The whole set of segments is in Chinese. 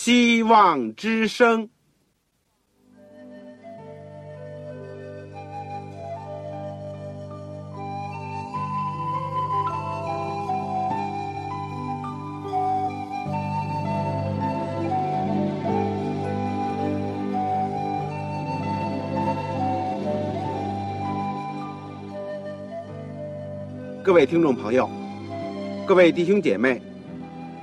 希望之声。各位听众朋友，各位弟兄姐妹，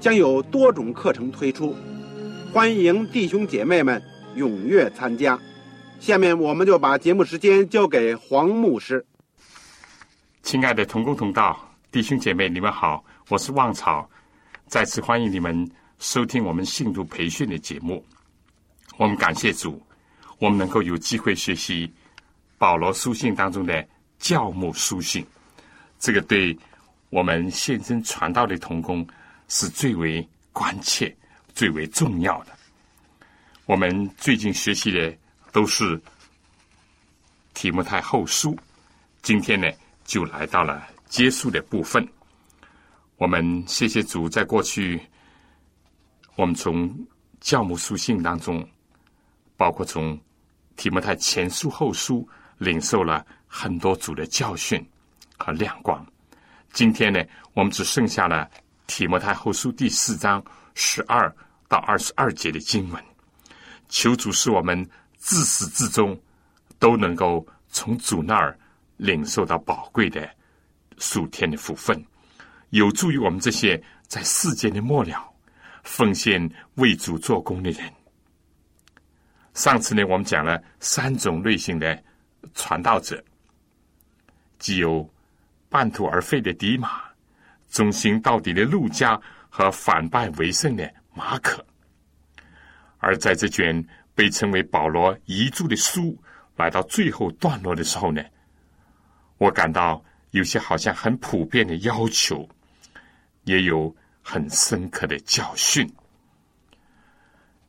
将有多种课程推出，欢迎弟兄姐妹们踊跃参加。下面我们就把节目时间交给黄牧师。亲爱的同工同道弟兄姐妹，你们好，我是旺草，再次欢迎你们收听我们信徒培训的节目。我们感谢主，我们能够有机会学习保罗书信当中的教牧书信。这个对我们现身传道的童工是最为关切、最为重要的。我们最近学习的都是提摩太后书，今天呢就来到了结束的部分。我们谢谢主，在过去我们从教母书信当中，包括从提摩太前书后书，领受了很多主的教训。和亮光。今天呢，我们只剩下了提摩太后书第四章十二到二十二节的经文。求主使我们自始至终都能够从主那儿领受到宝贵的数天的福分，有助于我们这些在世间的末了奉献为主做工的人。上次呢，我们讲了三种类型的传道者，既有。半途而废的迪马，忠心到底的陆家和反败为胜的马可，而在这卷被称为保罗遗著的书来到最后段落的时候呢，我感到有些好像很普遍的要求，也有很深刻的教训。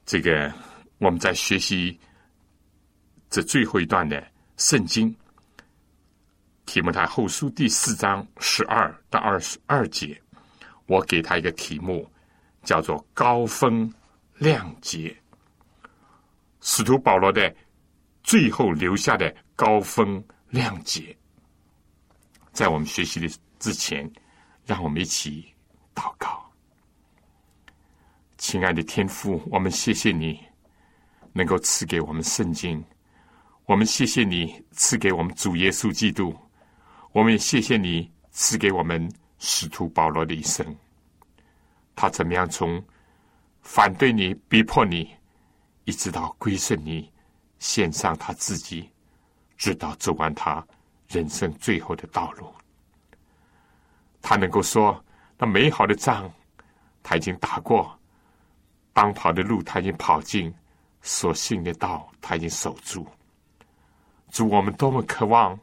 这个我们在学习这最后一段的圣经。提摩太后书第四章十二到二十二节，我给他一个题目，叫做“高峰亮节”。使徒保罗的最后留下的高峰亮节，在我们学习的之前，让我们一起祷告。亲爱的天父，我们谢谢你能够赐给我们圣经，我们谢谢你赐给我们主耶稣基督。我们也谢谢你赐给我们使徒保罗的一生。他怎么样从反对你、逼迫你，一直到归顺你，献上他自己，直到走完他人生最后的道路。他能够说，那美好的仗他已经打过，当跑的路他已经跑尽，所信的道他已经守住。主，我们多么渴望！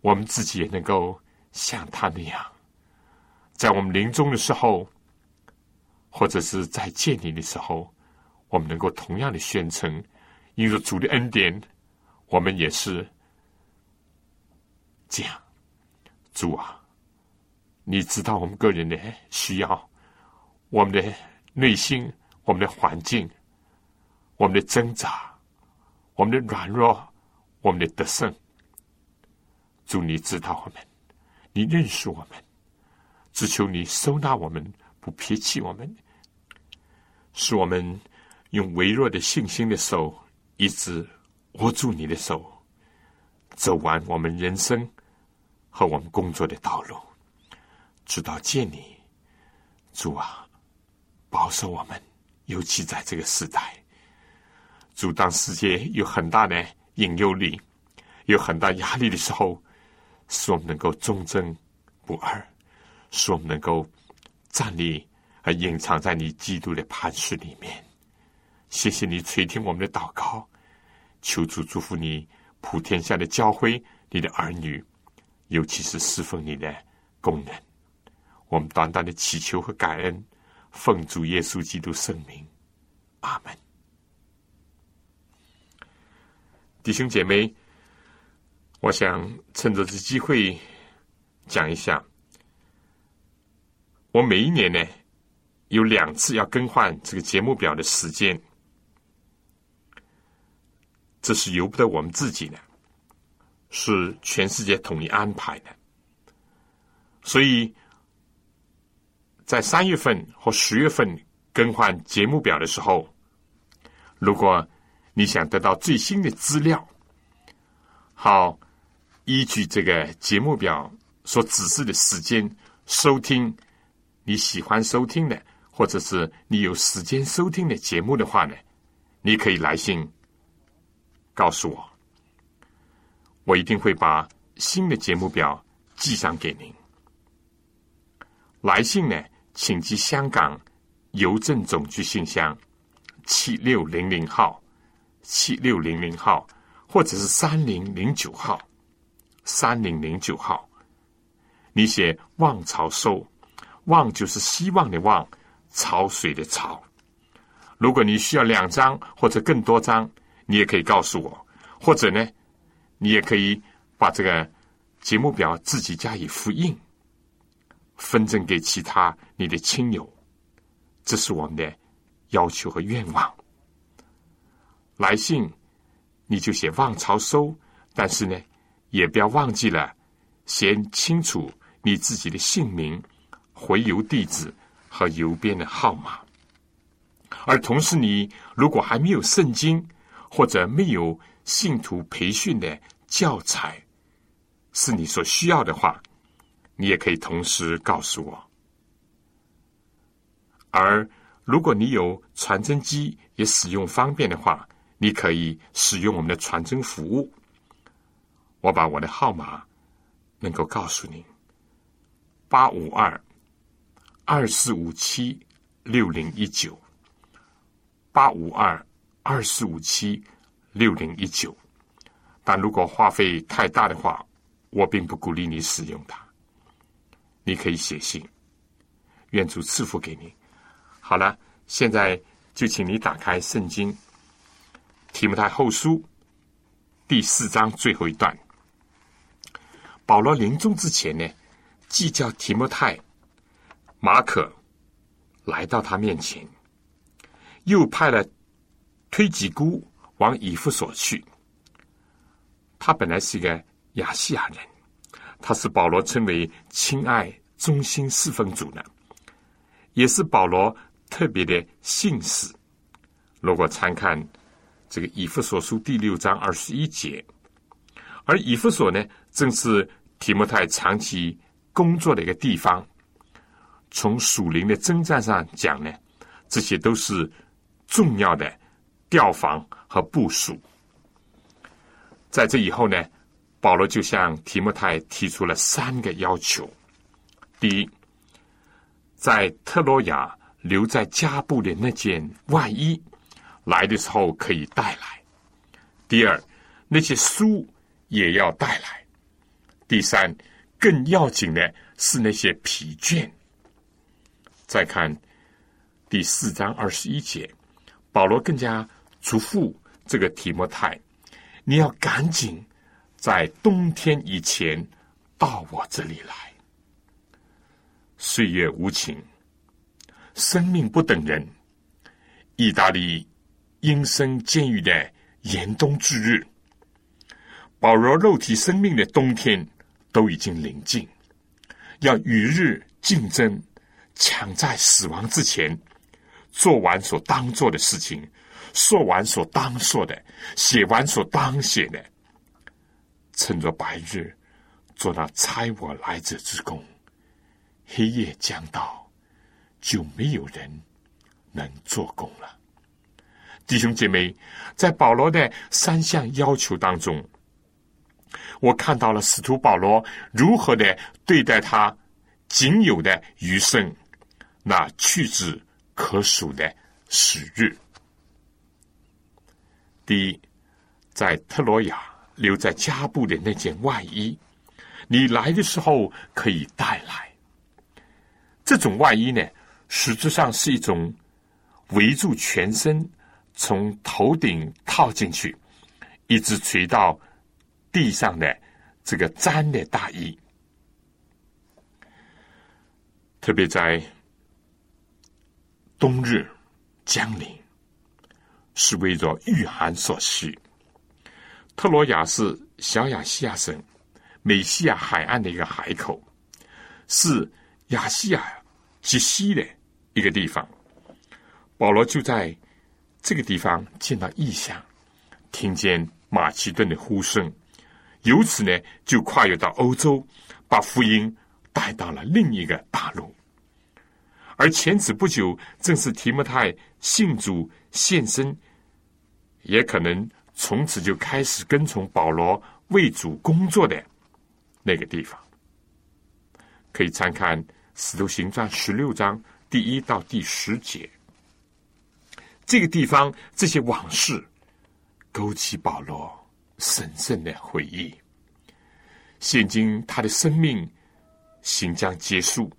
我们自己也能够像他那样，在我们临终的时候，或者是在见你的时候，我们能够同样的宣称，因着主的恩典，我们也是这样。主啊，你知道我们个人的需要，我们的内心，我们的环境，我们的挣扎，我们的软弱，我们的得胜。祝你知道我们，你认识我们，只求你收纳我们，不撇弃我们，使我们用微弱的信心的手，一直握住你的手，走完我们人生和我们工作的道路，直到见你。主啊，保守我们，尤其在这个时代，主当世界有很大的引诱力，有很大压力的时候。使我们能够忠贞不二，使我们能够站立和隐藏在你基督的磐石里面。谢谢你垂听我们的祷告，求主祝福你普天下的教会，你的儿女，尤其是侍奉你的工人。我们短短的祈求和感恩，奉主耶稣基督圣名，阿门。弟兄姐妹，我想趁着这机会讲一下，我每一年呢有两次要更换这个节目表的时间，这是由不得我们自己的，是全世界统一安排的，所以在三月份或十月份更换节目表的时候，如果你想得到最新的资料，好依据这个节目表所指示的时间收听你喜欢收听的，或者是你有时间收听的节目的话呢，你可以来信告诉我，我一定会把新的节目表寄上给您。来信呢，请寄香港邮政总局信箱七六零零号。七六零零号，或者是三零零九号，三零零九号，你写“望潮收”，“望”就是希望的“望”，潮水的“潮”。如果你需要两张或者更多张，你也可以告诉我，或者呢，你也可以把这个节目表自己加以复印，分赠给其他你的亲友。这是我们的要求和愿望。来信，你就写“望潮收”，但是呢，也不要忘记了先清楚你自己的姓名、回邮地址和邮编的号码。而同时，你如果还没有圣经或者没有信徒培训的教材，是你所需要的话，你也可以同时告诉我。而如果你有传真机，也使用方便的话，你可以使用我们的传真服务，我把我的号码能够告诉您：八五二二四五七六零一九，八五二二四五七六零一九。但如果花费太大的话，我并不鼓励你使用它。你可以写信，愿主赐福给你。好了，现在就请你打开圣经。提摩太后书第四章最后一段，保罗临终之前呢，既叫提摩太、马可来到他面前，又派了推己姑往以弗所去。他本来是一个亚细亚人，他是保罗称为亲爱、忠心侍奉主的，也是保罗特别的信使。如果参看。这个以弗所书第六章二十一节，而以弗所呢，正是提摩太长期工作的一个地方。从属灵的征战上讲呢，这些都是重要的调防和部署。在这以后呢，保罗就向提摩太提出了三个要求：第一，在特洛亚留在加布的那件外衣。来的时候可以带来。第二，那些书也要带来。第三，更要紧的是那些疲倦。再看第四章二十一节，保罗更加嘱咐这个提摩太：你要赶紧在冬天以前到我这里来。岁月无情，生命不等人。意大利。阴森监狱的严冬之日，保罗肉体生命的冬天都已经临近，要与日竞争，抢在死亡之前做完所当做的事情，说完所当说的，写完所当写的，趁着白日做那差我来者之功，黑夜将到，就没有人能做工了。弟兄姐妹，在保罗的三项要求当中，我看到了使徒保罗如何的对待他仅有的余生，那屈指可数的时日。第一，在特罗亚留在加布的那件外衣，你来的时候可以带来。这种外衣呢，实质上是一种围住全身，从头顶套进去，一直垂到地上的这个毡的大衣。特别在冬日降临，是为着御寒所需。特罗亚是小亚细亚省美西亚海岸的一个海口，是亚细亚极西的一个地方。保罗就在这个地方见到异象，听见马其顿的呼声，由此呢就跨越到欧洲，把福音。带到了另一个大陆，而前此不久，正是提摩太信主献身，也可能从此就开始跟从保罗为主工作的那个地方。可以参看《使徒行传》十六章第一到第十节。这个地方这些往事，勾起保罗神圣的回忆。现今他的生命。行将结束，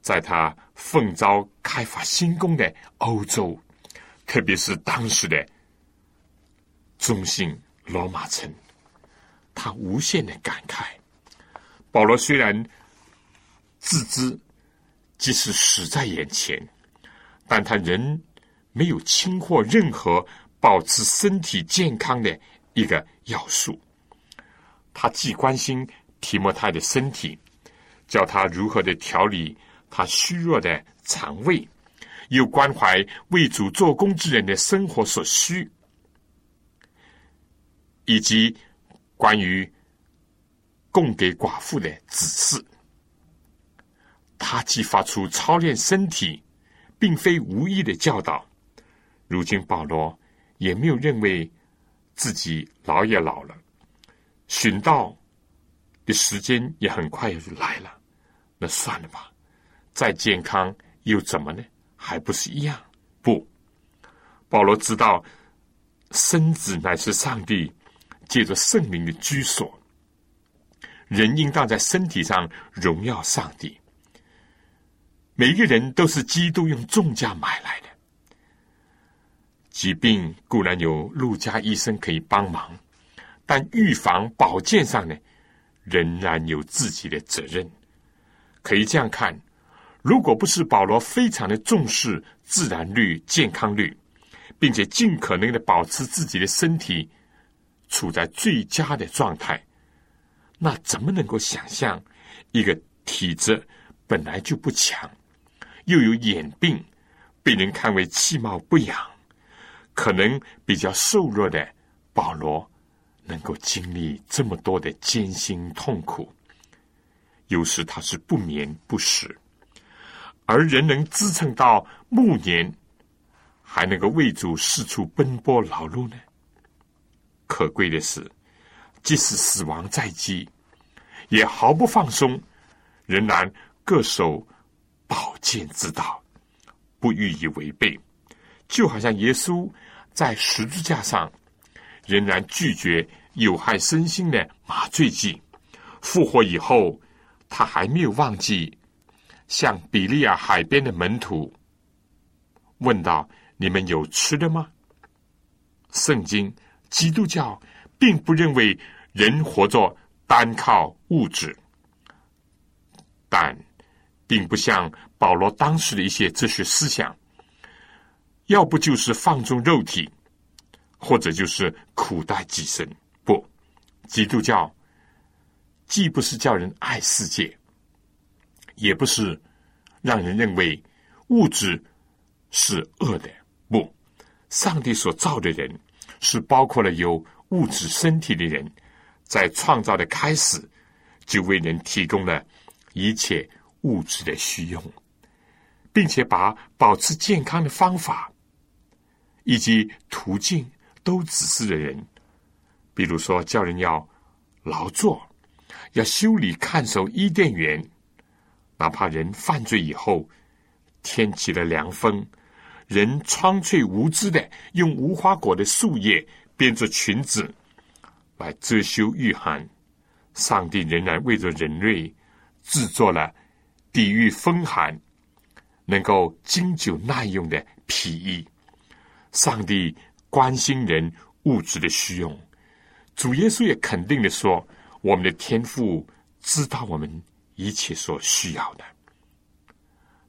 在他奉召开发新宫的欧洲，特别是当时的中心罗马城，他无限的感慨。保罗虽然自知即使死在眼前，但他仍没有轻获任何保持身体健康的一个要素。他既关心。提摩太的身体，教他如何的调理他虚弱的肠胃，又关怀为主做工之人的生活所需，以及关于供给寡妇的指示。他既发出操练身体，并非无意的教导。如今保罗也没有认为自己老也老了，寻道的。时间也很快就来了，那算了吧，再健康又怎么呢？还不是一样？不，保罗知道身子乃是上帝借着圣灵的居所，人应当在身体上荣耀上帝。每一个人都是基督用重价买来的，疾病固然有陆家医生可以帮忙，但预防保健上呢？仍然有自己的责任，可以这样看：如果不是保罗非常的重视自然率、健康率，并且尽可能的保持自己的身体处在最佳的状态，那怎么能够想象一个体质本来就不强，又有眼病，被人看为气貌不扬，可能比较瘦弱的保罗？能够经历这么多的艰辛痛苦，有时他是不眠不食，而人能支撑到暮年，还能够为主四处奔波劳碌呢？可贵的是，即使死亡在即，也毫不放松，仍然各守保健之道，不予以违背，就好像耶稣在十字架上仍然拒绝。有害身心的麻醉剂，复活以后，他还没有忘记向比利亚海边的门徒问道：“你们有吃的吗？”圣经基督教并不认为人活着单靠物质，但并不像保罗当时的一些哲学思想，要不就是放纵肉体，或者就是苦待己身。不基督教既不是叫人爱世界，也不是让人认为物质是恶的。不，上帝所造的人是包括了有物质身体的人，在创造的开始就为人提供了一切物质的需用，并且把保持健康的方法以及途径都指示了人。比如说，叫人要劳作，要修理看守伊甸园，哪怕人犯罪以后，天起了凉风，人苍翠无知的用无花果的树叶编做裙子来遮羞御寒，上帝仍然为着人类制作了抵御风寒、能够经久耐用的皮衣。上帝关心人物质的需用，主耶稣也肯定的说：“我们的天父知道我们一切所需要的。”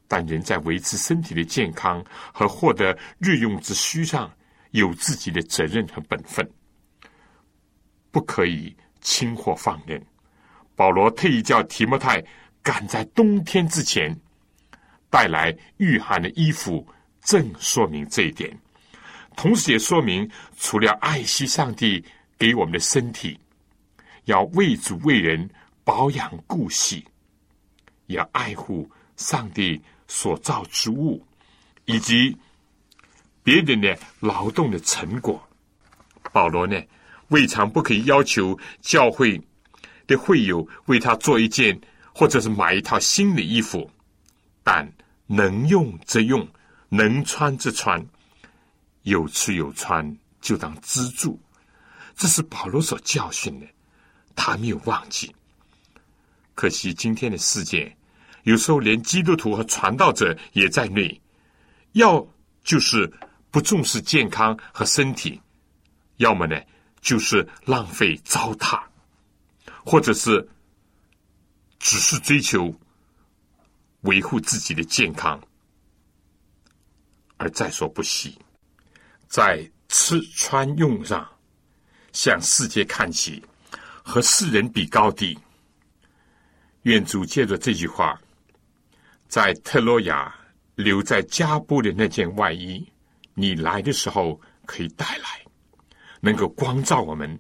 但人在维持身体的健康和获得日用之需上，有自己的责任和本分，不可以轻或放任。保罗特意叫提摩太赶在冬天之前带来御寒的衣服，正说明这一点。同时也说明，除了爱惜上帝给我们的身体，要为主为人保养顾惜，要爱护上帝。所造之物，以及别人的劳动的成果，保罗呢未尝不可以要求教会的会友为他做一件，或者是买一套新的衣服，但能用则用，能穿则穿，有吃有穿就当资助。这是保罗所教训的，他没有忘记。可惜今天的世界。有时候连基督徒和传道者也在内，要就是不重视健康和身体，要么呢就是浪费糟蹋，或者是只是追求维护自己的健康而在所不惜，在吃穿用上向世界看齐，和世人比高低。愿主借着这句话。在特洛亚留在加布的那件外衣，你来的时候可以带来，能够光照我们，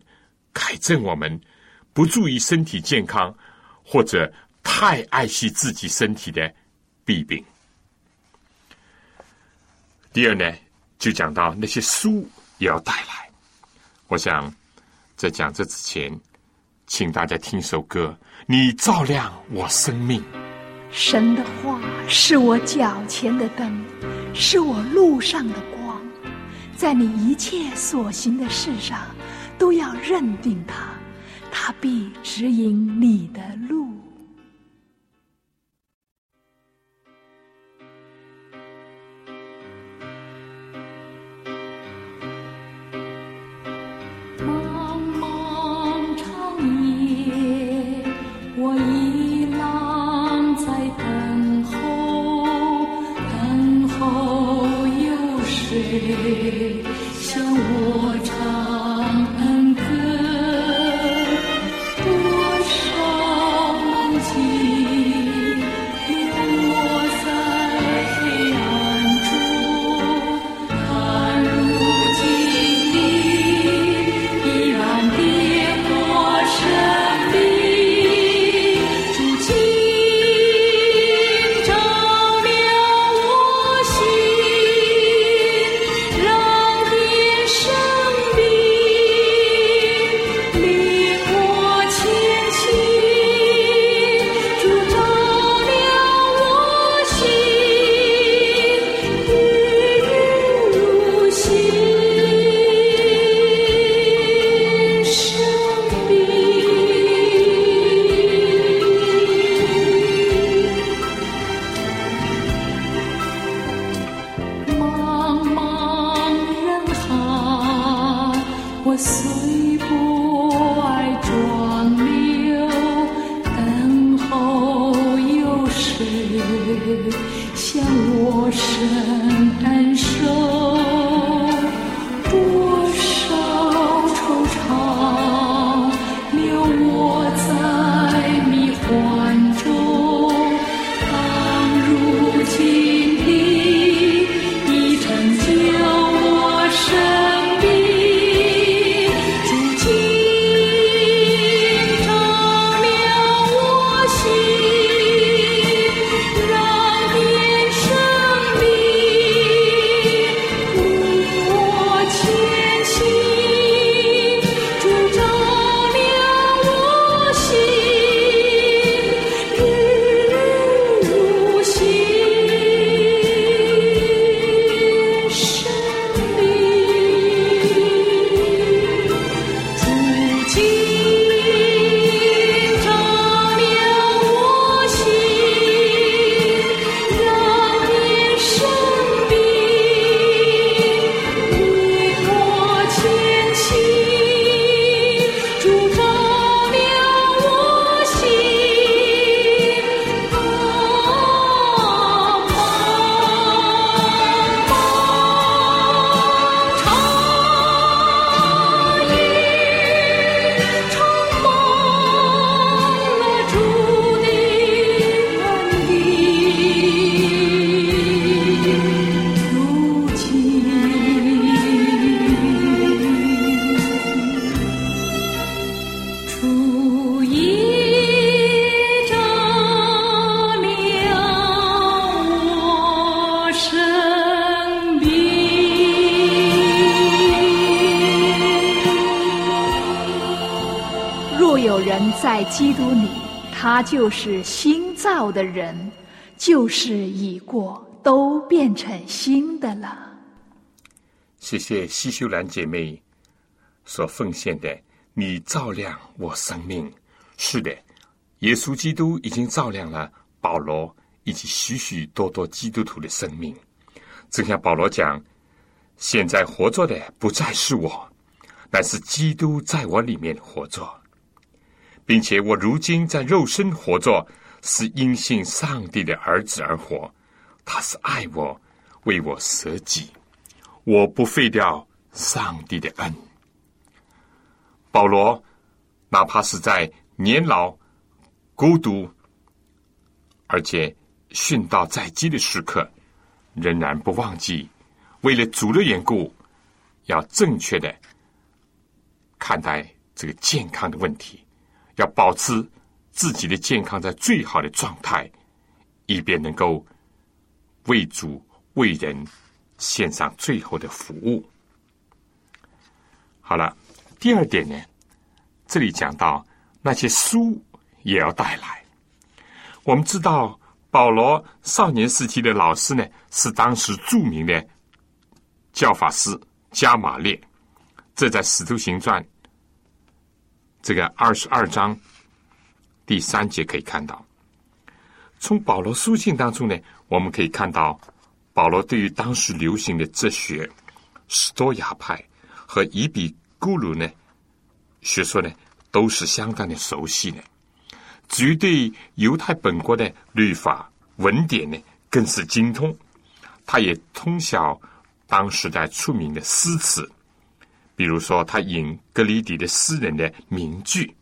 改正我们不注意身体健康或者太爱惜自己身体的弊病。第二呢，就讲到那些书也要带来。我想在讲这之前，请大家听首歌：你照亮我生命。神的话是我脚前的灯，是我路上的光，在你一切所行的事上，都要认定他，他必指引你的路。就是新造的人，旧事已过，都变成新的了。谢谢西修兰姐妹所奉献的，你照亮我生命。是的，耶稣基督已经照亮了保罗以及许许多多基督徒的生命。正像保罗讲：“现在活着的不再是我，乃是基督在我里面活着，并且我如今在肉身活着，是因信上帝的儿子而活。他是爱我，为我舍己。”我不废掉上帝的恩。保罗，哪怕是在年老、孤独，而且殉道在即的时刻，仍然不忘记为了主的缘故，要正确的看待这个健康的问题，要保持自己的健康在最好的状态，以便能够为主为人。献上最后的服务。好了，第二点呢，这里讲到那些书也要带来。我们知道保罗少年时期的老师呢，是当时著名的教法师加马列。这在《使徒行传》这个二十二章第三节可以看到。从保罗书信当中呢，我们可以看到。保罗对于当时流行的哲学、斯多亚派和伊比咕鲁呢学说呢，都是相当的熟悉的。至于对犹太本国的律法文典呢，更是精通。他也通晓当时代出名的诗词，比如说他引格里底的诗人的名句，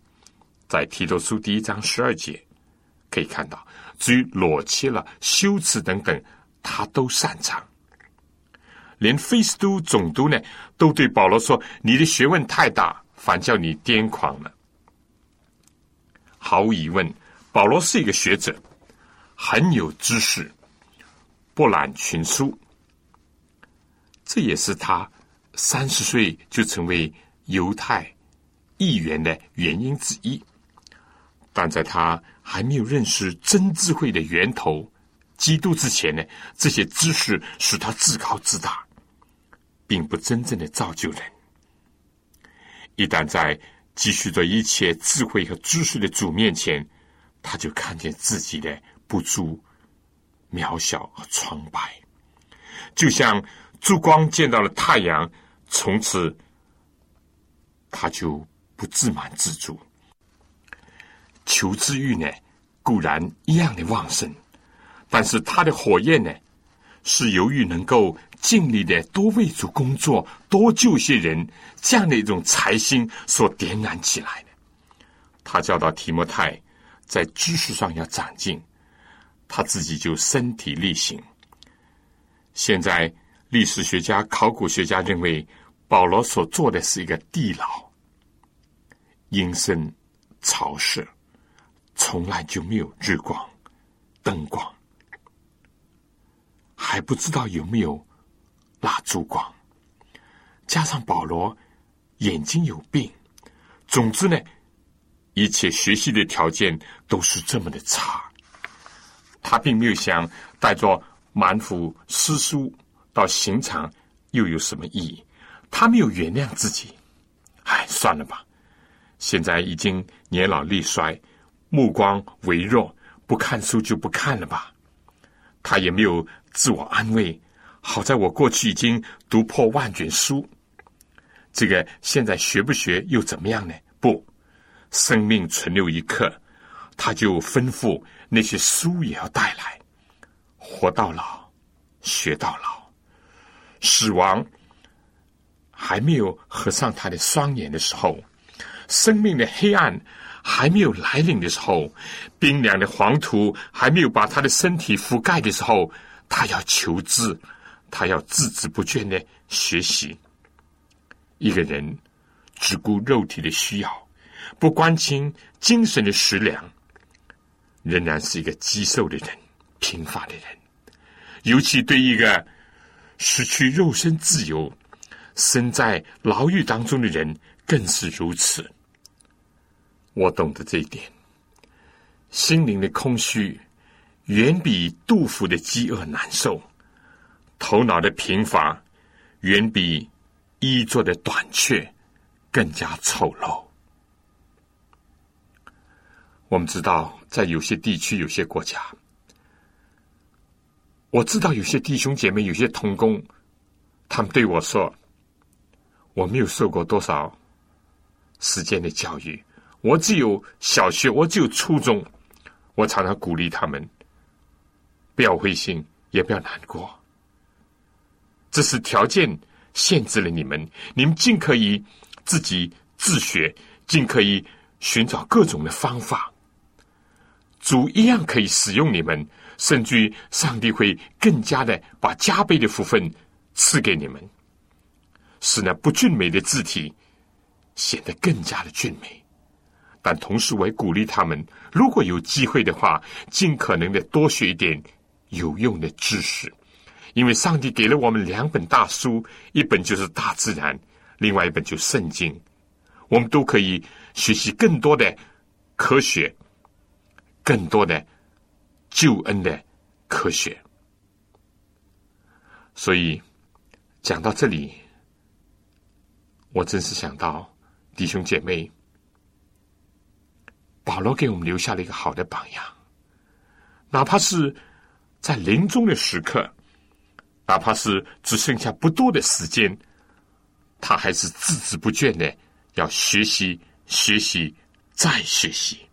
在提多书第一章十二节可以看到。至于裸切了、修辞等等。他都擅长，连菲斯都总督呢，都对保罗说：“你的学问太大，反叫你癫狂了。”毫无疑问，保罗是一个学者，很有知识，博览群书。这也是他三十岁就成为犹太议员的原因之一。但在他还没有认识真智慧的源头。基督之前呢，这些知识使他自高自大，并不真正的造就人。一旦在积蓄着一切智慧和知识的主面前，他就看见自己的不足、渺小和苍白，就像烛光见到了太阳，从此他就不自满自足。求知欲呢，固然一样的旺盛。但是他的火焰呢，是由于能够尽力的多为主工作、多救些人这样的一种才心所点燃起来的。他教导提摩太在知识上要长进，他自己就身体力行。现在历史学家、考古学家认为，保罗所做的是一个地牢，阴森潮湿，从来就没有日光、灯光。还不知道有没有蜡烛光，加上保罗眼睛有病，总之呢，一切学习的条件都是这么的差。他并没有想带着满腹诗书到刑场，又有什么意义？他没有原谅自己。哎，算了吧，现在已经年老力衰，目光微弱，不看书就不看了吧。他也没有。自我安慰，好在我过去已经读破万卷书，这个现在学不学又怎么样呢？不，生命存留一刻，他就吩咐那些书也要带来，活到老，学到老，死亡还没有合上他的双眼的时候，生命的黑暗还没有来临的时候，冰凉的黄土还没有把他的身体覆盖的时候。他要求知，他要孜孜不倦的学习。一个人只顾肉体的需要，不关心精神的食粮，仍然是一个极瘦的人，贫乏的人。尤其对一个失去肉身自由、身在牢狱当中的人，更是如此。我懂得这一点。心灵的空虚远比杜甫的饥饿难受，头脑的贫乏远比衣着的短缺更加丑陋。我们知道，在有些地区、有些国家，我知道有些弟兄姐妹、有些同工，他们对我说：“我没有受过多少时间的教育，我只有小学，我只有初中。”我常常鼓励他们：不要灰心，也不要难过。这是条件限制了你们，你们尽可以自己自学，尽可以寻找各种的方法。主一样可以使用你们，甚至于上帝会更加的把加倍的福分赐给你们，使那不俊美的字体显得更加的俊美。但同时，我也鼓励他们，如果有机会的话，尽可能的多学一点有用的知识，因为上帝给了我们两本大书，一本就是大自然，另外一本就是圣经，我们都可以学习更多的科学。更多的救恩的科学，所以讲到这里，我真是想到弟兄姐妹，保罗给我们留下了一个好的榜样，哪怕是在临终的时刻，哪怕是只剩下不多的时间，他还是孜孜不倦的要学习、学习、再学习。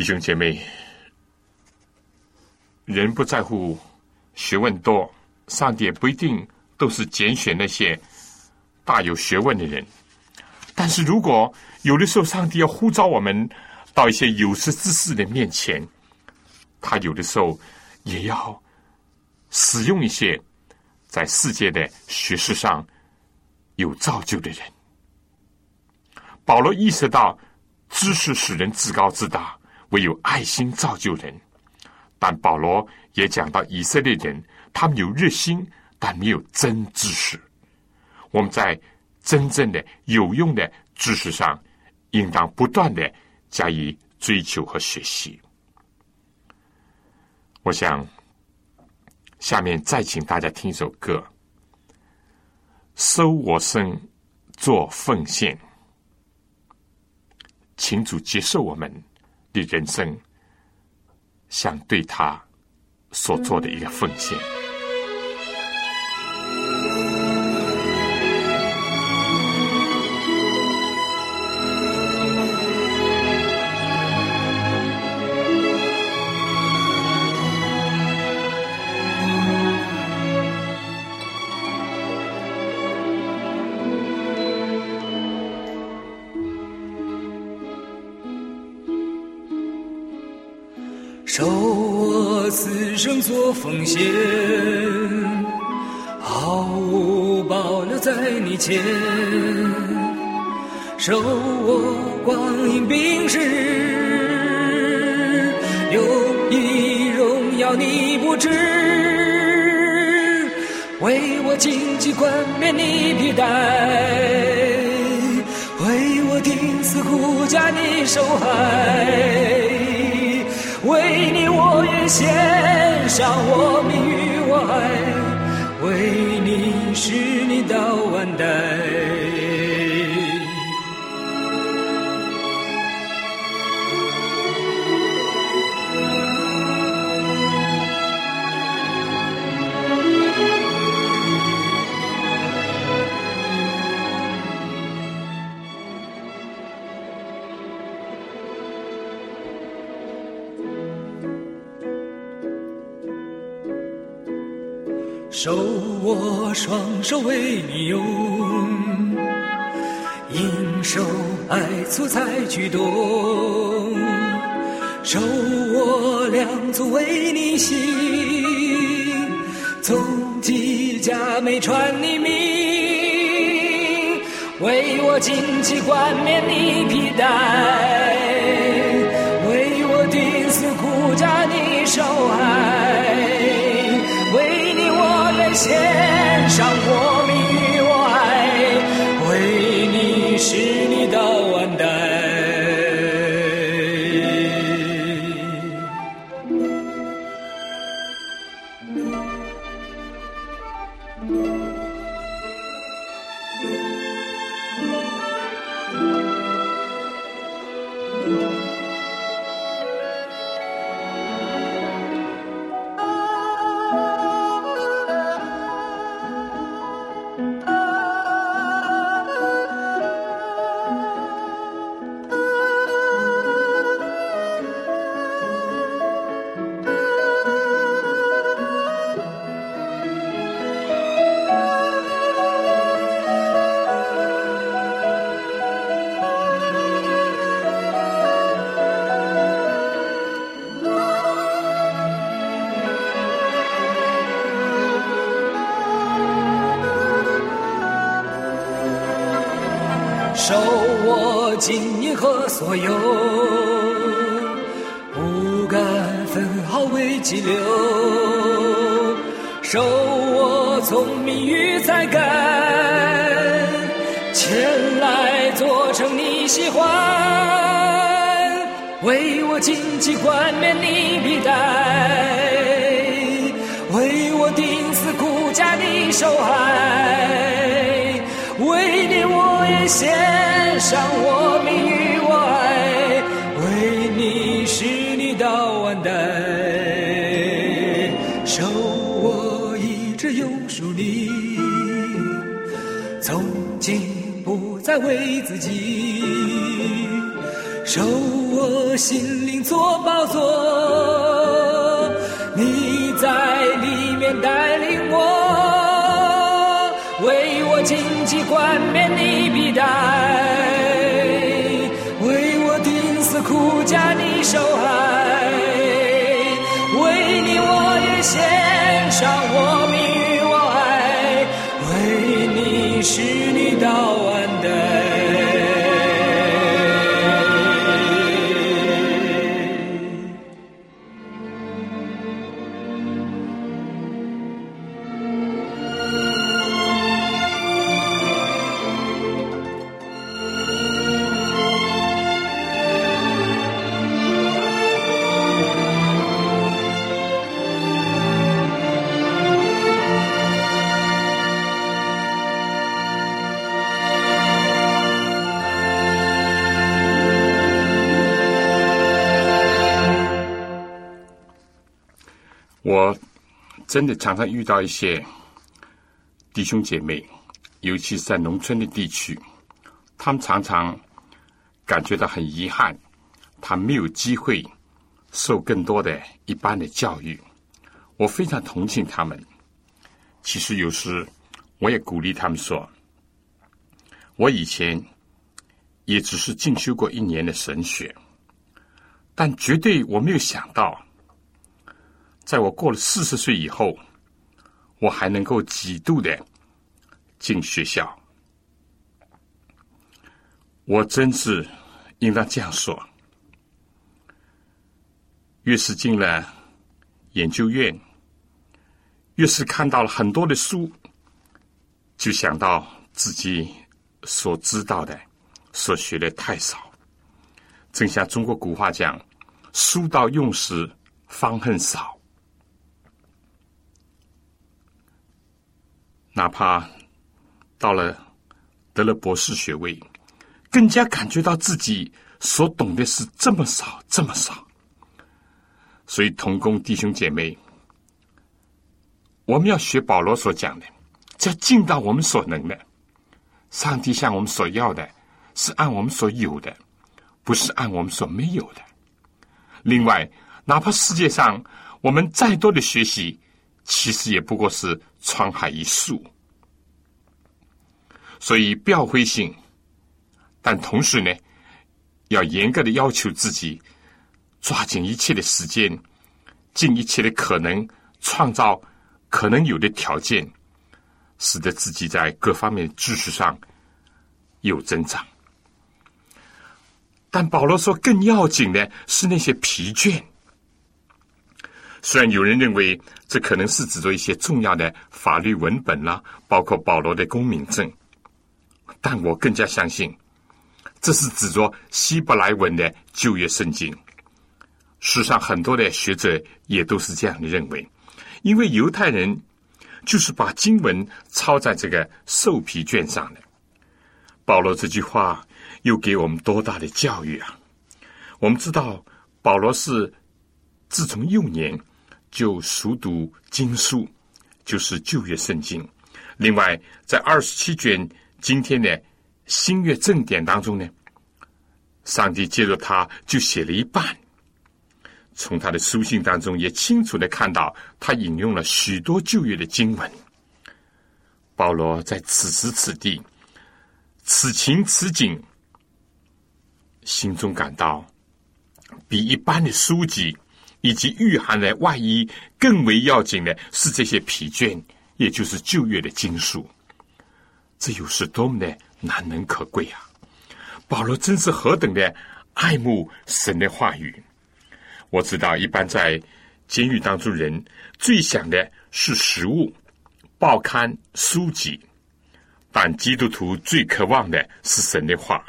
弟兄姐妹，人不在乎学问多，上帝也不一定都是拣选那些大有学问的人。但是如果有的时候上帝要呼召我们到一些有识之士的面前，他有的时候也要使用一些在世界的学识上有造就的人。保罗意识到，知识使人自高自大。唯有爱心造就人，但保罗也讲到以色列人，他们有热心，但没有真知识。我们在真正的有用的知识上，应当不断的加以追求和学习。我想，下面再请大家听一首歌，《收我身做奉献》，请主接受我们。的人生，想对他所做的一个奉献。做奉献，毫无保留在你前，守我光阴冰释，有一荣耀你不知，为我荆棘冠冕你披戴，为我钉死苦架你受害。为你，我愿献上我命与我爱，为你，使你到万代。手为你用，应受爱粗菜举动，手我两足为你行，从机甲没传你名，为我荆棘冠冕你披戴，为我钉死骨架你受害。献上我所有，心灵做宝座，你在里面带领我，为我荆棘冠冕你必戴，为我钉死苦架你受害，为你我也献上我真的常常遇到一些弟兄姐妹，尤其是在农村的地区，他们常常感觉到很遗憾，他没有机会受更多的一般的教育。我非常同情他们。其实有时我也鼓励他们说，我以前也只是进修过一年的神学，但绝对我没有想到。在我过了四十岁以后，我还能够几度的进学校，我真是应当这样说。越是进了研究院，越是看到了很多的书，就想到自己所知道的、所学的太少。正像中国古话讲：“书到用时方恨少。”哪怕到了得了博士学位，更加感觉到自己所懂的是这么少，这么少。所以，同工弟兄姐妹，我们要学保罗所讲的，要尽到我们所能的。上帝向我们所要的，是按我们所有的，不是按我们所没有的。另外，哪怕世界上我们再多的学习，其实也不过是沧海一粟。所以不要灰心，但同时呢，要严格的要求自己，抓紧一切的时间，尽一切的可能，创造可能有的条件，使得自己在各方面知识上有增长。但保罗说，更要紧的是那些疲倦。虽然有人认为这可能是指着一些重要的法律文本啦，包括保罗的公民证。但我更加相信，这是指着希伯来文的旧约圣经。世上很多的学者也都是这样的认为，因为犹太人就是把经文抄在这个兽皮卷上的。保罗这句话又给我们多大的教育啊！我们知道保罗是自从幼年就熟读经书，就是旧约圣经。另外，在二十七卷今天的新约正典当中呢，上帝借着他就写了一半。从他的书信当中也清楚的看到，他引用了许多旧约的经文。保罗在此时此地、此情此景，心中感到比一般的书籍以及御寒的外衣更为要紧的是这些疲倦，也就是旧约的经书。这又是多么的难能可贵啊！保罗真是何等的爱慕神的话语。我知道，一般在监狱当中，人最想的是食物、报刊、书籍；但基督徒最渴望的是神的话。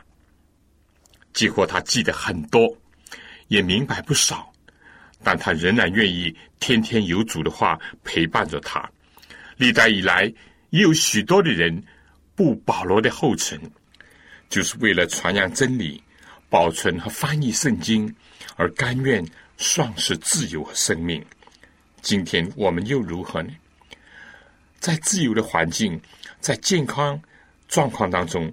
几乎他记得很多，也明白不少，但他仍然愿意天天有主的话陪伴着他。历代以来，也有许多的人步保罗的后尘，就是为了传扬真理、保存和翻译圣经而甘愿。丧失自由和生命。今天我们又如何呢？在自由的环境，在健康状况当中，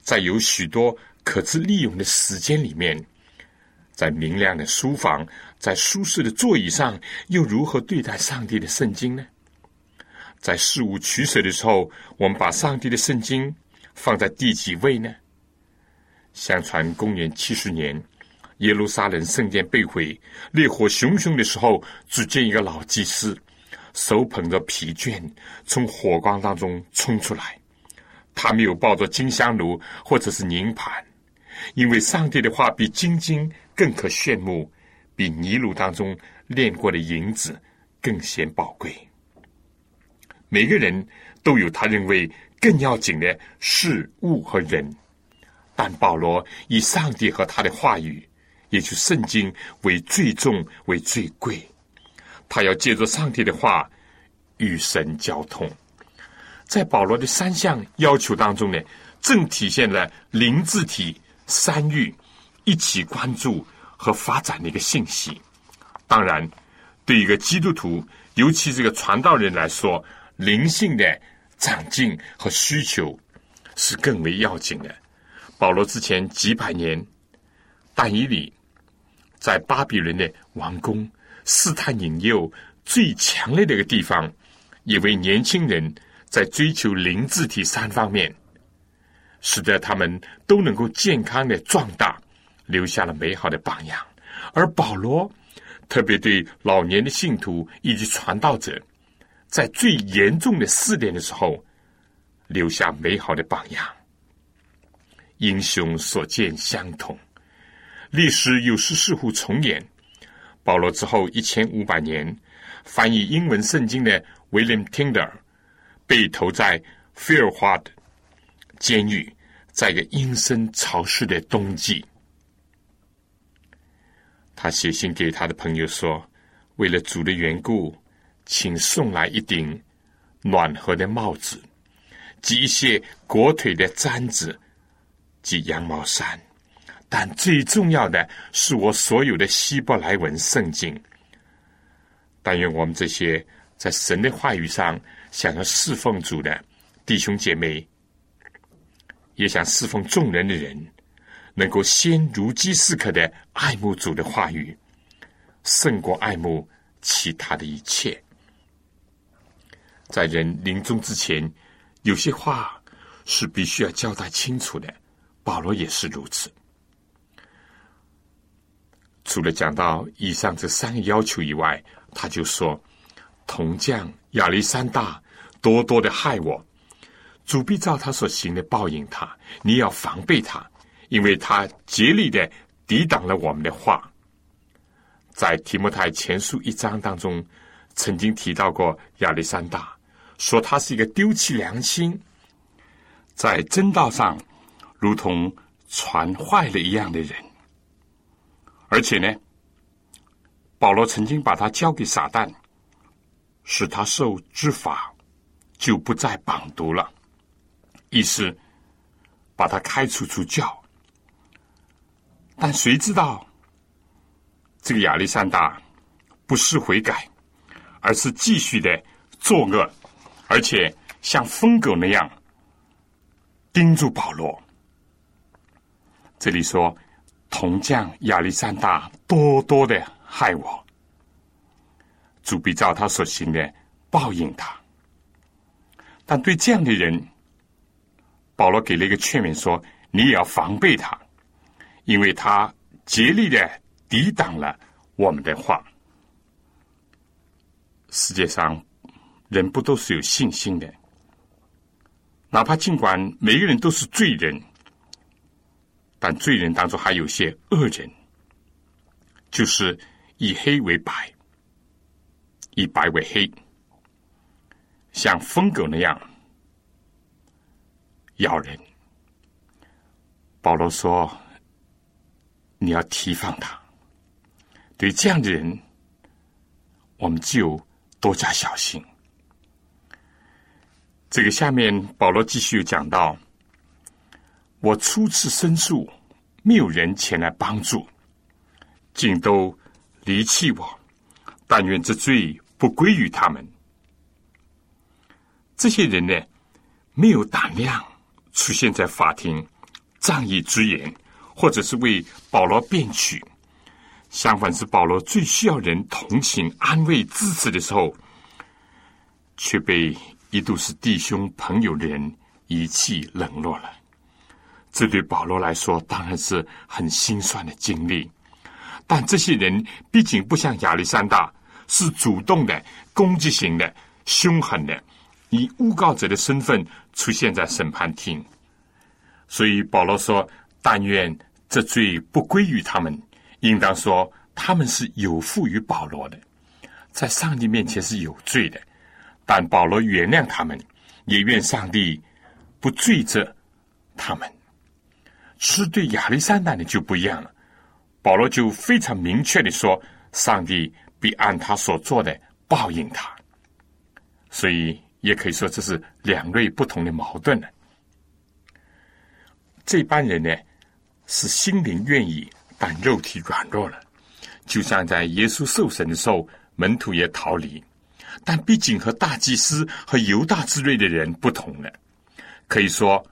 在有许多可资利用的时间里面，在明亮的书房，在舒适的座椅上，又如何对待上帝的圣经呢？在事物取舍的时候，我们把上帝的圣经放在第几位呢？相传公元七十年。耶路撒冷圣殿被毁，烈火熊熊的时候，只见一个老祭司手捧着皮卷从火光当中冲出来。他没有抱着金香炉或者是银盘，因为上帝的话比金金更可炫目，比泥炉当中炼过的银子更显宝贵。每个人都有他认为更要紧的事物和人，但保罗以上帝和他的话语。也就圣经为最重为最贵，他要借着上帝的话与神交通。在保罗的三项要求当中呢，正体现了灵字体三欲一起关注和发展的一个信息。当然，对一个基督徒，尤其这个传道人来说，灵性的长进和需求是更为要紧的。保罗之前几百年但以理。在巴比伦的王宫试探引诱最强烈的一个地方，也为年轻人在追求灵智体三方面，使得他们都能够健康的壮大，留下了美好的榜样。而保罗特别对老年的信徒以及传道者，在最严重的试炼的时候，留下美好的榜样。英雄所见相同。历史有时似乎重演。保罗之后一千五百年，翻译英文圣经的 William Tinder 被投在菲尔华德监狱，在一个阴森潮湿的冬季。他写信给他的朋友说：“为了主的缘故，请送来一顶暖和的帽子，及一些裹腿的毡子及羊毛衫。”但最重要的是我所有的希伯来文圣经。但愿我们这些在神的话语上想要侍奉主的弟兄姐妹，也想侍奉众人的人，能够先如饥似渴的爱慕主的话语，胜过爱慕其他的一切。在人临终之前，有些话是必须要交代清楚的。保罗也是如此。除了讲到以上这三个要求以外，他就说：“铜匠亚历山大多多的害我，主必照他所行的报应他。你要防备他，因为他竭力的抵挡了我们的话。”在提摩太前书一章当中，曾经提到过亚历山大，说他是一个丢弃良心，在真道上如同船坏了一样的人。而且呢，保罗曾经把他交给撒旦，使他受之法就不再绑读了，意思把他开除出教。但谁知道这个亚历山大不是悔改，而是继续的作恶，而且像疯狗那样盯住保罗。这里说，铜匠亚历山大多多的害我，主必照他所行的报应他。但对这样的人，保罗给了一个劝勉，说：“你也要防备他。”因为他竭力的抵挡了我们的话，世界上人不都是有信心的？哪怕尽管每个人都是罪人，但罪人当中还有些恶人，就是以黑为白，以白为黑，像疯狗那样咬人。保罗说。你要提防他，对这样的人，我们就多加小心。这个下面保罗继续讲到：我初次申诉，没有人前来帮助，竟都离弃我。但愿这罪不归于他们。这些人呢，没有胆量出现在法庭，仗义直言。或者是为保罗辩曲，相反是保罗最需要人同情、安慰、支持的时候，却被一度是弟兄朋友的人遗弃冷落了。这对保罗来说当然是很心酸的经历。但这些人毕竟不像亚历山大，是主动的、攻击型的、凶狠的，以诬告者的身份出现在审判厅。所以保罗说。但愿这罪不归于他们，应当说他们是有负于保罗的，在上帝面前是有罪的。但保罗原谅他们，也愿上帝不罪责他们。是对亚历山大的就不一样了，保罗就非常明确的说，上帝必按他所做的报应他。所以也可以说这是两类不同的矛盾了。这班人呢？是心灵愿意，但肉体软弱了。就像在耶稣受审的时候，门徒也逃离。但毕竟和大祭司和犹大之类的人不同了，可以说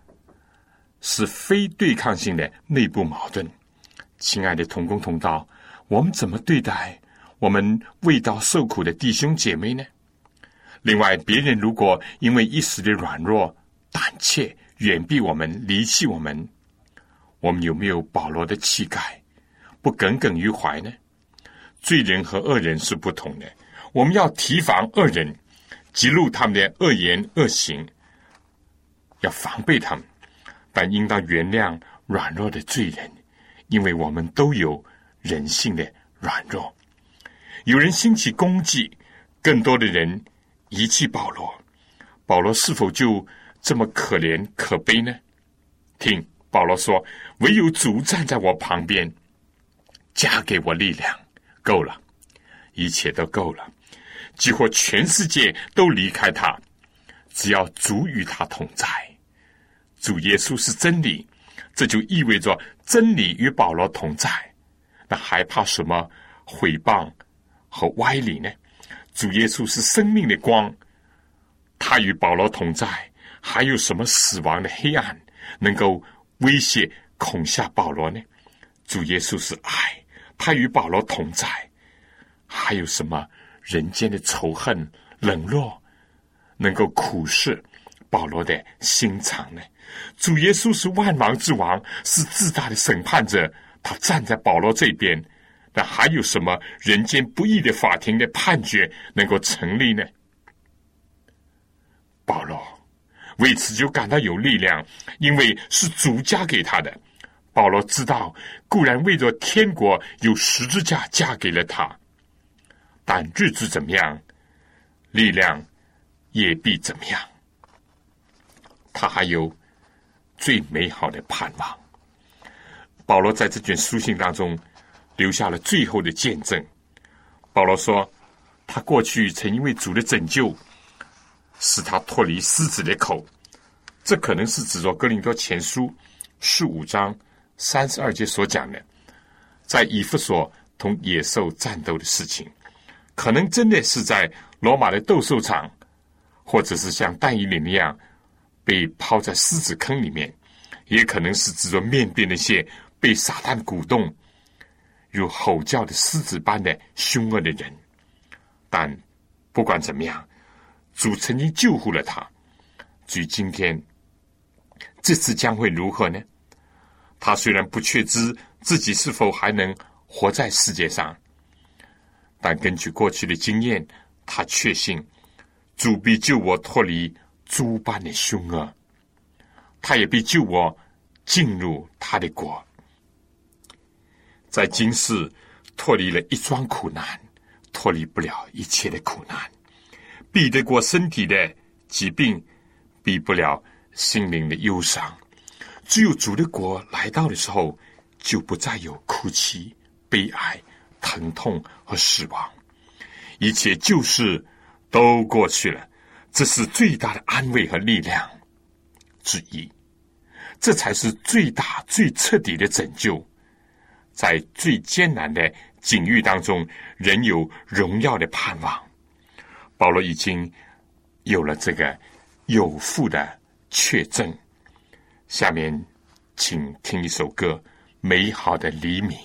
是非对抗性的内部矛盾。亲爱的同工同道，我们怎么对待我们未到受苦的弟兄姐妹呢？另外，别人如果因为一时的软弱、胆怯，远避我们、离弃我们。我们有没有保罗的气概，不耿耿于怀呢？罪人和恶人是不同的，我们要提防恶人，记录他们的恶言恶行，要防备他们，但应当原谅软弱的罪人，因为我们都有人性的软弱。有人兴起攻击，更多的人遗弃保罗，保罗是否就这么可怜可悲呢？听。保罗说：“唯有主站在我旁边，加给我力量，够了，一切都够了。几乎全世界都离开他，只要主与他同在。主耶稣是真理，这就意味着真理与保罗同在。那还怕什么毁谤和歪理呢？主耶稣是生命的光，他与保罗同在，还有什么死亡的黑暗能够？”威胁恐吓保罗呢？主耶稣是爱，他与保罗同在。还有什么人间的仇恨、冷落，能够苦视保罗的心肠呢？主耶稣是万王之王，是自大的审判者，他站在保罗这边。那还有什么人间不义的法庭的判决能够成立呢？保罗。为此就感到有力量，因为是主嫁给他的。保罗知道，固然为着天国有十字架嫁给了他，但日子怎么样，力量也必怎么样。他还有最美好的盼望。保罗在这卷书信当中留下了最后的见证。保罗说：“他过去曾因为主的拯救，使他脱离狮子的口。这可能是指着哥林多前书十五章三十二节所讲的，在以弗所同野兽战斗的事情，可能真的是在罗马的斗兽场，或者是像但以理那样被抛在狮子坑里面，也可能是指着面对那些被撒旦鼓动、如吼叫的狮子般的凶恶的人。但不管怎么样，主曾经救护了他，至于今天。这次将会如何呢？他虽然不确知自己是否还能活在世界上，但根据过去的经验，他确信主必救我脱离诸般的凶恶，他也必救我进入他的国。在今世脱离了一桩苦难，脱离不了一切的苦难，避得过身体的疾病，避不了。心灵的忧伤，只有主的国来到的时候，就不再有哭泣、悲哀、疼痛和失望，一切旧事都过去了。这是最大的安慰和力量之一，这才是最大、最彻底的拯救。在最艰难的境遇当中，仍有荣耀的盼望。保罗已经有了这个有父的。确证。下面，请听一首歌《美好的黎明》。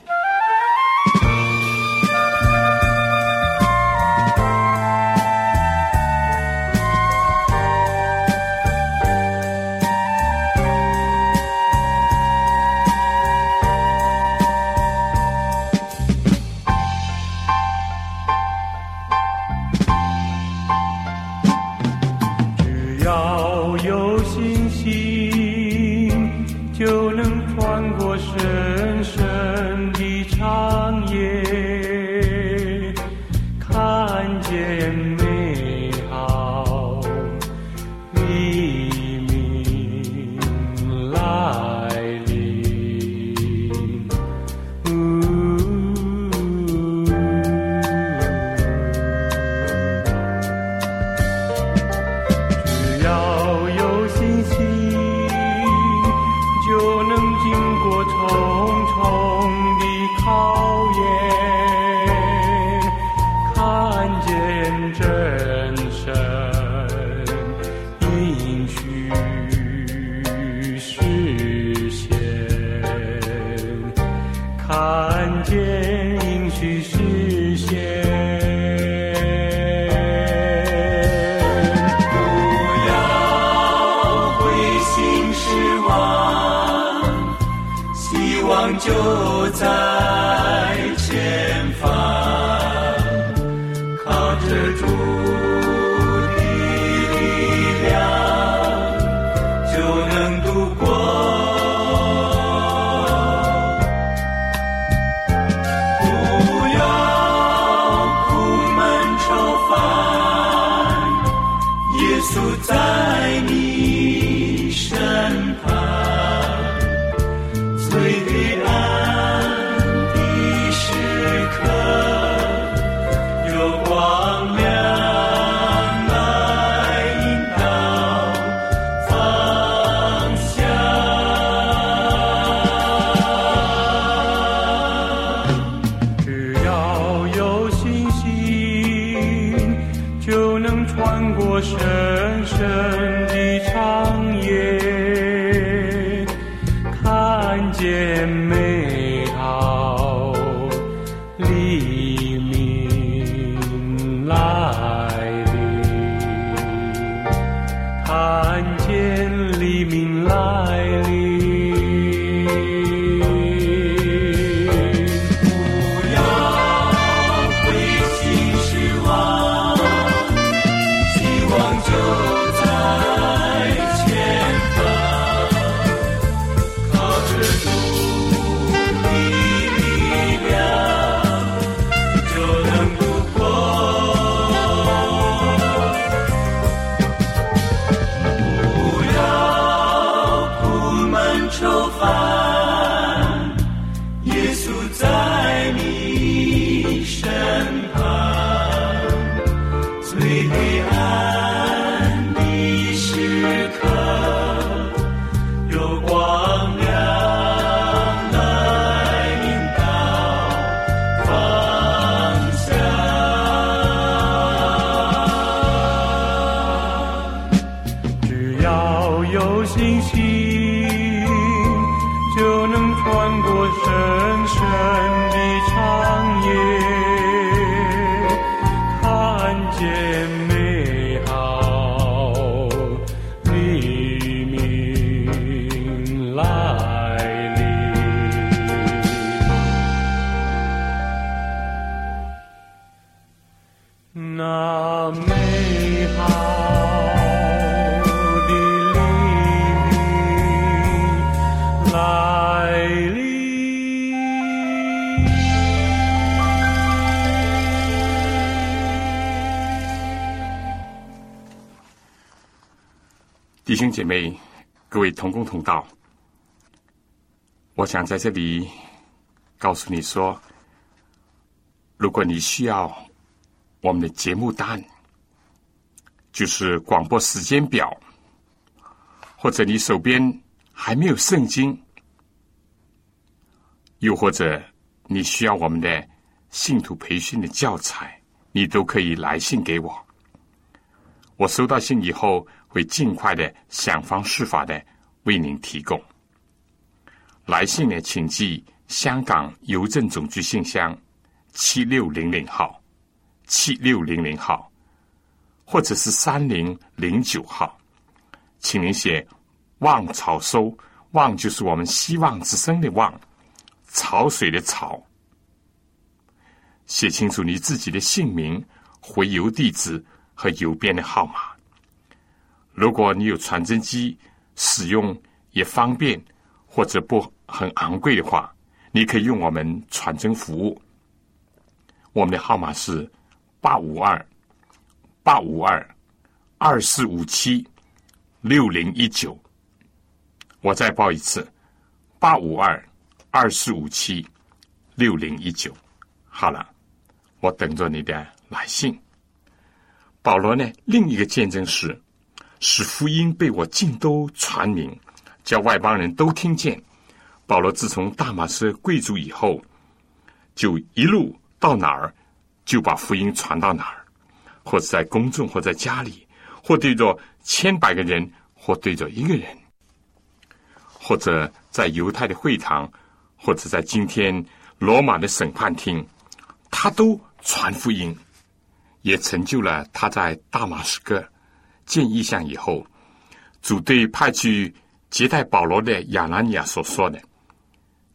姐妹，各位同工同道，我想在这里告诉你说，如果你需要我们的节目单，就是广播时间表，或者你手边还没有圣经，又或者你需要我们的信徒培训的教材，你都可以来信给我。我收到信以后，会尽快的想方设法的为您提供。来信呢，请寄香港邮政总局信箱七六零零号，七六零零号，或者是三零零九号，请您写“望草收”，望就是我们希望之声的望，潮水的潮。写清楚你自己的姓名、回邮地址和邮编的号码。如果你有传真机，使用也方便，或者不很昂贵的话，你可以用我们传真服务。我们的号码是八五二八五二二四五七六零一九。我再报一次，八五二二四五七六零一九。好了，我等着你的来信。保罗呢，另一个见证是。使福音被我尽都传明，叫外邦人都听见。保罗自从大马士贵族以后，就一路到哪儿，就把福音传到哪儿，或者在公众，或在家里，或对着千百个人，或对着一个人，或者在犹太的会堂，或者在今天罗马的审判厅，他都传福音，也成就了他在大马士革。见异象以后，主对派去接待保罗的亚拿尼亚所说的：“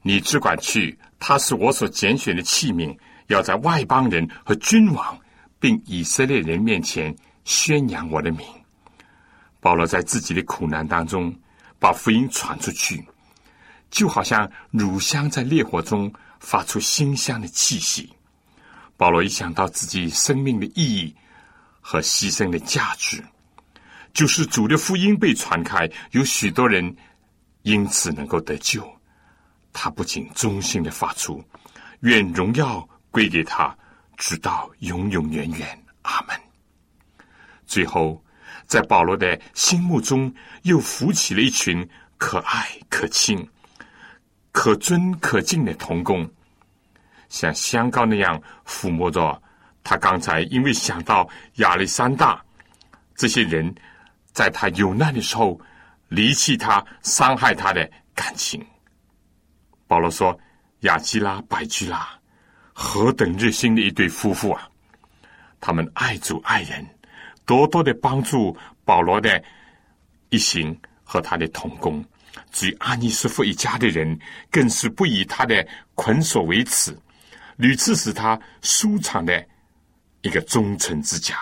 你只管去，他是我所拣选的器皿，要在外邦人和君王并以色列人面前宣扬我的名。”保罗在自己的苦难当中把福音传出去，就好像乳香在烈火中发出馨香的气息。保罗一想到自己生命的意义和牺牲的价值。就是主的福音被传开，有许多人因此能够得救。他不仅衷心的发出，愿荣耀归给他，直到永永远远。阿门。最后，在保罗的心目中，又浮起了一群可爱、可亲、可尊、可敬的童工，像香膏那样抚摸着他。刚才因为想到亚历山大这些人。在他有难的时候，离弃他、伤害他的感情。保罗说：“亚基拉、百基拉，何等热心的一对夫妇啊！他们爱主爱人，多多的帮助保罗的一行和他的同工。至于阿尼斯夫一家的人，更是不以他的捆锁为耻，屡次使他舒畅的一个忠诚之家。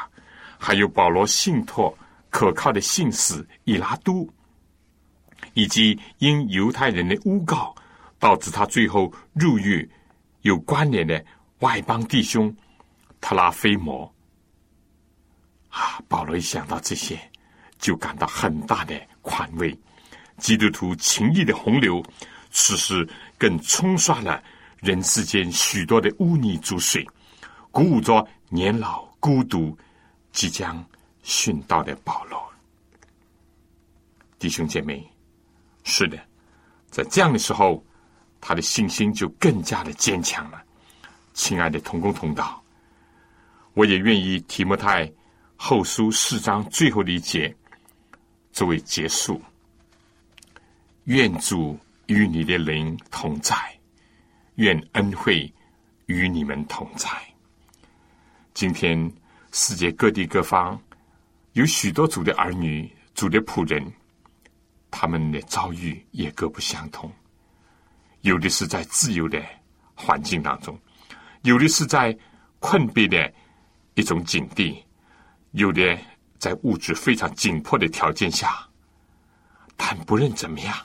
还有保罗信托。”可靠的信使以拉都，以及因犹太人的诬告导致他最后入狱有关联的外邦弟兄特拉菲摩，啊，保罗一想到这些，就感到很大的宽慰。基督徒情谊的洪流，此时更冲刷了人世间许多的污泥浊水，鼓舞着年老孤独即将。殉道的保罗，弟兄姐妹，是的，在这样的时候，他的信心就更加的坚强了。亲爱的同工同道，我也愿意提摩太后书四章最后的一节作为结束。愿主与你的灵同在，愿恩惠与你们同在。今天世界各地各方有许多主的儿女、主的仆人，他们的遭遇也各不相同。有的是在自由的环境当中，有的是在困逼的一种境地，有的在物质非常紧迫的条件下。但不论怎么样，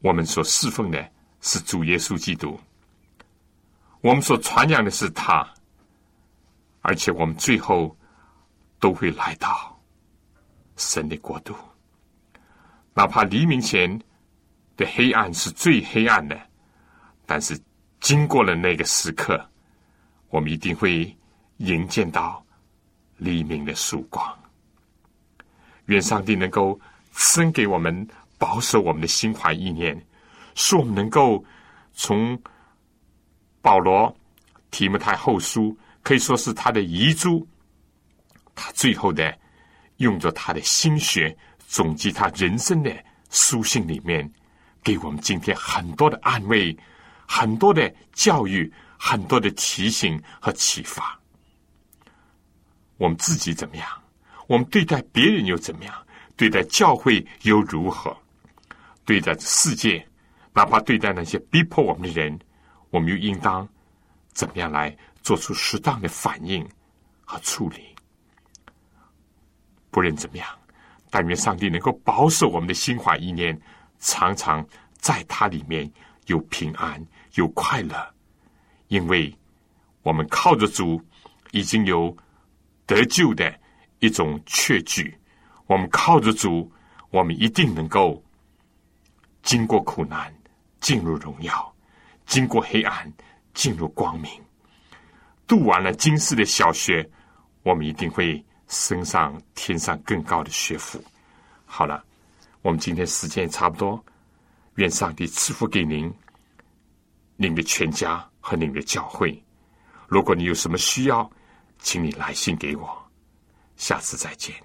我们所侍奉的是主耶稣基督，我们所传扬的是他，而且我们最后都会来到神的国度，哪怕黎明前。的黑暗是最黑暗的，但是经过了那个时刻，我们一定会迎见到黎明的曙光。愿上帝能够赐给我们保守我们的心怀意念，使我们能够从保罗提摩太后书可以说是他的遗珠，他最后的用着他的心血总结他人生的书信里面。给我们今天很多的安慰，很多的教育，很多的提醒和启发。我们自己怎么样？我们对待别人又怎么样？对待教会又如何？对待世界，哪怕对待那些逼迫我们的人，我们又应当怎么样来做出适当的反应和处理？不论怎么样，但愿上帝能够保守我们的心怀意念。常常在它里面有平安、有快乐，因为我们靠着主已经有得救的一种确据。我们靠着主，我们一定能够经过苦难进入荣耀，经过黑暗进入光明。读完了今世的小学，我们一定会升上天上更高的学府。好了。我们今天时间也差不多，愿上帝赐福给您、您的全家和您的教会。如果你有什么需要，请你来信给我。下次再见。